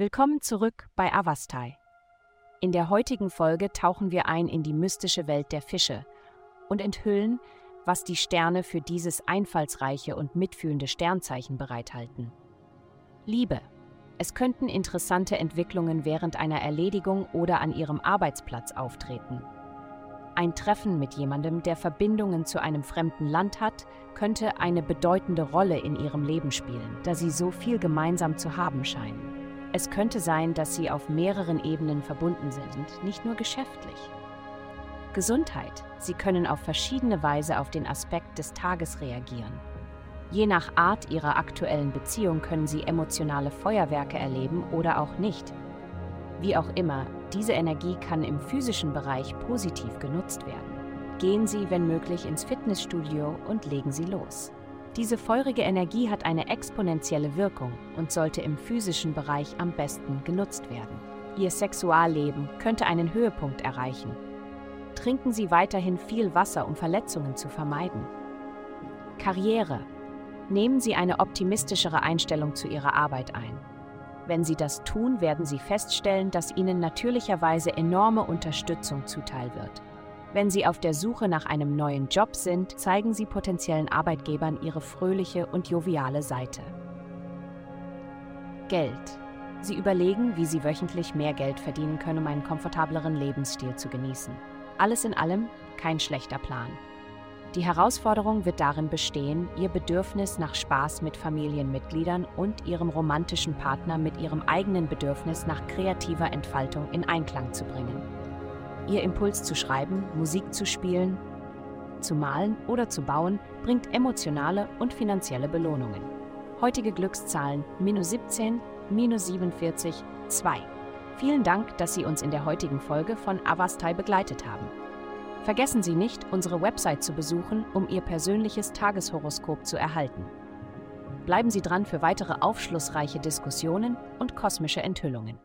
Willkommen zurück bei Avastai. In der heutigen Folge tauchen wir ein in die mystische Welt der Fische und enthüllen, was die Sterne für dieses einfallsreiche und mitfühlende Sternzeichen bereithalten. Liebe. Es könnten interessante Entwicklungen während einer Erledigung oder an Ihrem Arbeitsplatz auftreten. Ein Treffen mit jemandem, der Verbindungen zu einem fremden Land hat, könnte eine bedeutende Rolle in Ihrem Leben spielen, da Sie so viel gemeinsam zu haben scheinen. Es könnte sein, dass sie auf mehreren Ebenen verbunden sind, nicht nur geschäftlich. Gesundheit. Sie können auf verschiedene Weise auf den Aspekt des Tages reagieren. Je nach Art ihrer aktuellen Beziehung können sie emotionale Feuerwerke erleben oder auch nicht. Wie auch immer, diese Energie kann im physischen Bereich positiv genutzt werden. Gehen Sie, wenn möglich, ins Fitnessstudio und legen Sie los. Diese feurige Energie hat eine exponentielle Wirkung und sollte im physischen Bereich am besten genutzt werden. Ihr Sexualleben könnte einen Höhepunkt erreichen. Trinken Sie weiterhin viel Wasser, um Verletzungen zu vermeiden. Karriere. Nehmen Sie eine optimistischere Einstellung zu Ihrer Arbeit ein. Wenn Sie das tun, werden Sie feststellen, dass Ihnen natürlicherweise enorme Unterstützung zuteil wird. Wenn Sie auf der Suche nach einem neuen Job sind, zeigen Sie potenziellen Arbeitgebern Ihre fröhliche und joviale Seite. Geld. Sie überlegen, wie Sie wöchentlich mehr Geld verdienen können, um einen komfortableren Lebensstil zu genießen. Alles in allem kein schlechter Plan. Die Herausforderung wird darin bestehen, Ihr Bedürfnis nach Spaß mit Familienmitgliedern und Ihrem romantischen Partner mit Ihrem eigenen Bedürfnis nach kreativer Entfaltung in Einklang zu bringen. Ihr Impuls zu schreiben, Musik zu spielen, zu malen oder zu bauen bringt emotionale und finanzielle Belohnungen. Heutige Glückszahlen minus 17, minus 47, 2. Vielen Dank, dass Sie uns in der heutigen Folge von Avastai begleitet haben. Vergessen Sie nicht, unsere Website zu besuchen, um Ihr persönliches Tageshoroskop zu erhalten. Bleiben Sie dran für weitere aufschlussreiche Diskussionen und kosmische Enthüllungen.